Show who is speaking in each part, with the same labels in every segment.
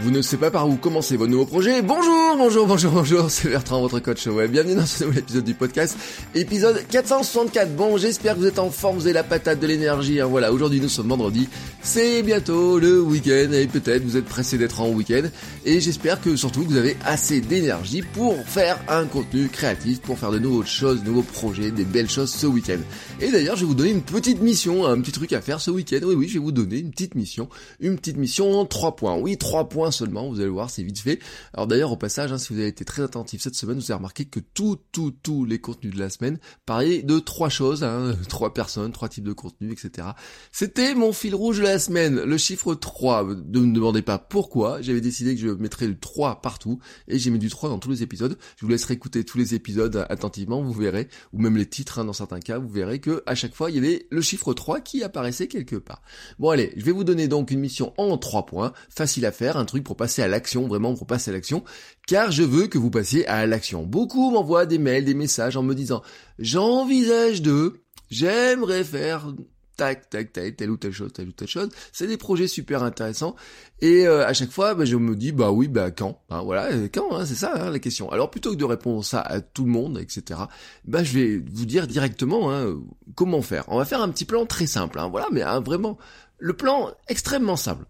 Speaker 1: Vous ne savez pas par où commencer vos nouveaux projets Bonjour, bonjour, bonjour, bonjour, c'est Bertrand, votre coach web. Bienvenue dans ce nouvel épisode du podcast, épisode 464. Bon, j'espère que vous êtes en forme, vous avez la patate, de l'énergie. Hein. Voilà, aujourd'hui nous sommes vendredi, c'est bientôt le week-end et peut-être vous êtes pressé d'être en week-end. Et j'espère que surtout vous avez assez d'énergie pour faire un contenu créatif, pour faire de nouvelles choses, de nouveaux projets, des belles choses ce week-end. Et d'ailleurs, je vais vous donner une petite mission, un petit truc à faire ce week-end. Oui, oui, je vais vous donner une petite mission, une petite mission en trois points. Oui, trois points seulement, vous allez voir, c'est vite fait. Alors d'ailleurs, au passage, hein, si vous avez été très attentif cette semaine, vous avez remarqué que tout, tout, tous les contenus de la semaine parlaient de trois choses, hein, trois personnes, trois types de contenus, etc. C'était mon fil rouge de la semaine, le chiffre 3. Ne me demandez pas pourquoi, j'avais décidé que je mettrais le 3 partout, et j'ai mis du 3 dans tous les épisodes. Je vous laisserai écouter tous les épisodes attentivement, vous verrez, ou même les titres hein, dans certains cas, vous verrez que à chaque fois, il y avait le chiffre 3 qui apparaissait quelque part. Bon allez, je vais vous donner donc une mission en 3 points, facile à faire, un truc pour passer à l'action, vraiment pour passer à l'action, car je veux que vous passiez à l'action. Beaucoup m'envoient des mails, des messages en me disant j'envisage de, j'aimerais faire tac, tac, tac, telle ou telle chose, telle ou telle chose. C'est des projets super intéressants. Et euh, à chaque fois, bah, je me dis, bah oui, bah quand? Hein, Voilà, euh, quand hein, C'est ça hein, la question. Alors plutôt que de répondre ça à tout le monde, etc., bah je vais vous dire directement hein, comment faire. On va faire un petit plan très simple, voilà, mais vraiment, le plan extrêmement simple.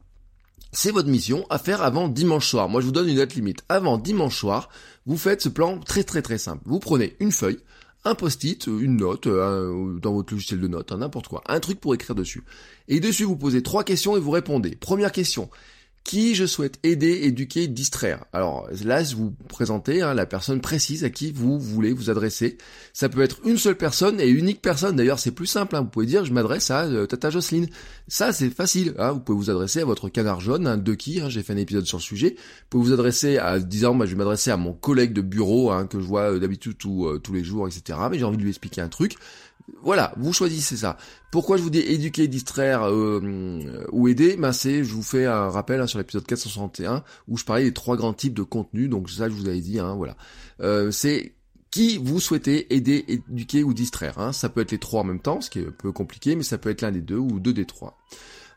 Speaker 1: C'est votre mission à faire avant dimanche soir. Moi, je vous donne une date limite. Avant dimanche soir, vous faites ce plan très très très simple. Vous prenez une feuille, un post-it, une note, euh, dans votre logiciel de notes, hein, n'importe quoi, un truc pour écrire dessus. Et dessus, vous posez trois questions et vous répondez. Première question, qui je souhaite aider, éduquer, distraire. Alors là, vous présentez hein, la personne précise à qui vous voulez vous adresser. Ça peut être une seule personne et unique personne. D'ailleurs, c'est plus simple. Hein. Vous pouvez dire, je m'adresse à euh, Tata Jocelyne. Ça, c'est facile. Hein. Vous pouvez vous adresser à votre canard jaune, de qui J'ai fait un épisode sur le sujet. Vous pouvez vous adresser à, disant, moi, je vais m'adresser à mon collègue de bureau que je vois euh, d'habitude euh, tous les jours, etc. Mais j'ai envie de lui expliquer un truc. Voilà, vous choisissez ça. Pourquoi je vous dis éduquer, distraire euh, ou aider? Ben c'est, je vous fais un rappel hein, sur l'épisode 461 où je parlais des trois grands types de contenus. Donc ça, je vous avais dit, hein, voilà. Euh, c'est qui vous souhaitez aider, éduquer ou distraire. Hein. Ça peut être les trois en même temps, ce qui est un peu compliqué, mais ça peut être l'un des deux ou deux des trois.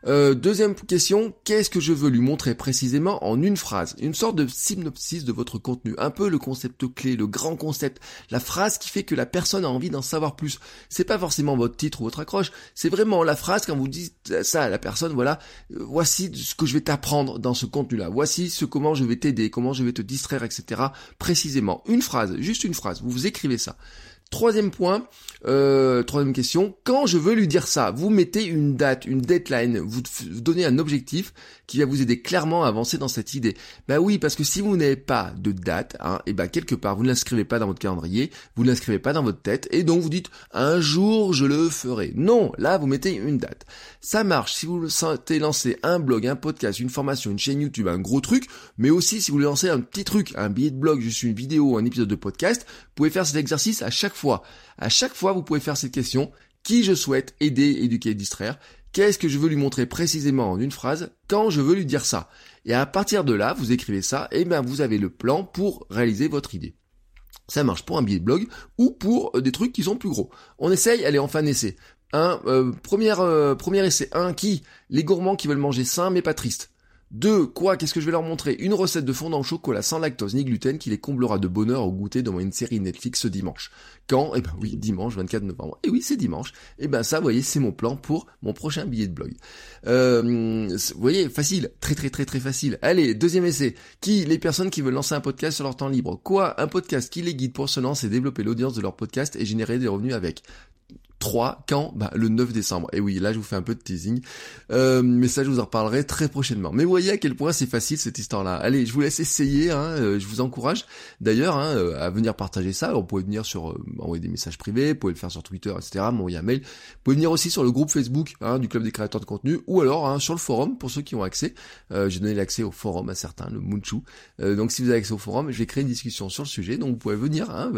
Speaker 1: Euh, deuxième question, qu'est-ce que je veux lui montrer précisément en une phrase Une sorte de synopsis de votre contenu, un peu le concept clé, le grand concept, la phrase qui fait que la personne a envie d'en savoir plus. C'est pas forcément votre titre ou votre accroche, c'est vraiment la phrase quand vous dites ça à la personne, voilà, euh, voici ce que je vais t'apprendre dans ce contenu-là, voici ce comment je vais t'aider, comment je vais te distraire, etc. Précisément, une phrase, juste une phrase, vous vous écrivez ça. Troisième point, euh, troisième question, quand je veux lui dire ça, vous mettez une date, une deadline, vous, donnez un objectif qui va vous aider clairement à avancer dans cette idée. Bah oui, parce que si vous n'avez pas de date, hein, et ben quelque part vous ne l'inscrivez pas dans votre calendrier, vous ne l'inscrivez pas dans votre tête, et donc vous dites un jour je le ferai. Non, là vous mettez une date. Ça marche si vous sentez lancer un blog, un podcast, une formation, une chaîne YouTube, un gros truc, mais aussi si vous voulez lancer un petit truc, un billet de blog, juste une vidéo, un épisode de podcast, vous pouvez faire cet exercice à chaque fois à chaque fois, vous pouvez faire cette question. Qui je souhaite aider, éduquer, distraire? Qu'est-ce que je veux lui montrer précisément en une phrase quand je veux lui dire ça? Et à partir de là, vous écrivez ça, et bien vous avez le plan pour réaliser votre idée. Ça marche pour un billet de blog ou pour euh, des trucs qui sont plus gros. On essaye, allez, enfin. Un, euh, premier, euh, premier essai. Un, qui? Les gourmands qui veulent manger sain mais pas triste. Deux, quoi Qu'est-ce que je vais leur montrer? Une recette de fondant au chocolat sans lactose ni gluten qui les comblera de bonheur au goûter devant une série Netflix ce dimanche. Quand? Eh ben oui, dimanche 24 novembre. Et oui, c'est dimanche. Et eh ben ça, vous voyez, c'est mon plan pour mon prochain billet de blog. Euh, vous voyez, facile, très très très très facile. Allez, deuxième essai. Qui Les personnes qui veulent lancer un podcast sur leur temps libre? Quoi? Un podcast qui les guide pour se lancer et développer l'audience de leur podcast et générer des revenus avec 3 quand bah, Le 9 décembre. Et oui, là je vous fais un peu de teasing. Euh, mais ça je vous en reparlerai très prochainement. Mais voyez à quel point c'est facile cette histoire-là. Allez, je vous laisse essayer, hein, euh, je vous encourage d'ailleurs hein, euh, à venir partager ça. Vous pouvez venir sur envoyer des messages privés, vous pouvez le faire sur Twitter, etc. M'envoyer un mail. Vous pouvez venir aussi sur le groupe Facebook hein, du Club des créateurs de contenu ou alors hein, sur le forum pour ceux qui ont accès. J'ai donné l'accès au forum à certains, le Munchu. donc si vous avez accès au forum, je vais créer une discussion sur le sujet. Donc vous pouvez venir hein,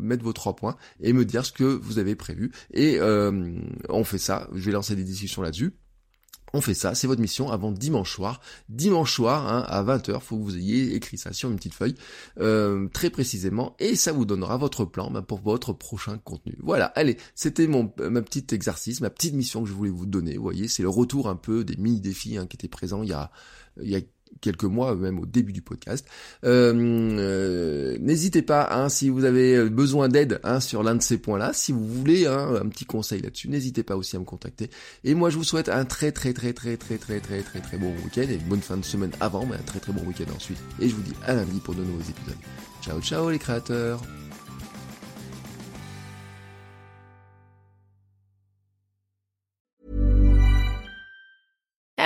Speaker 1: mettre vos trois points et me dire ce que vous avez prévu. Et euh, on fait ça, je vais lancer des discussions là-dessus. On fait ça, c'est votre mission avant dimanche soir. Dimanche soir, hein, à 20h, faut que vous ayez écrit ça sur une petite feuille, euh, très précisément, et ça vous donnera votre plan bah, pour votre prochain contenu. Voilà, allez, c'était mon ma petite exercice, ma petite mission que je voulais vous donner. Vous voyez, c'est le retour un peu des mini-défis hein, qui étaient présents il y a, il y a quelques mois, même au début du podcast. Euh, euh, n'hésitez pas, hein, si vous avez besoin d'aide hein, sur l'un de ces points-là, si vous voulez hein, un petit conseil là-dessus, n'hésitez pas aussi à me contacter. Et moi, je vous souhaite un très très très très très très très très très bon week-end et une bonne fin de semaine avant, mais un très très bon week-end ensuite. Et je vous dis à lundi pour de nouveaux épisodes. Ciao ciao les créateurs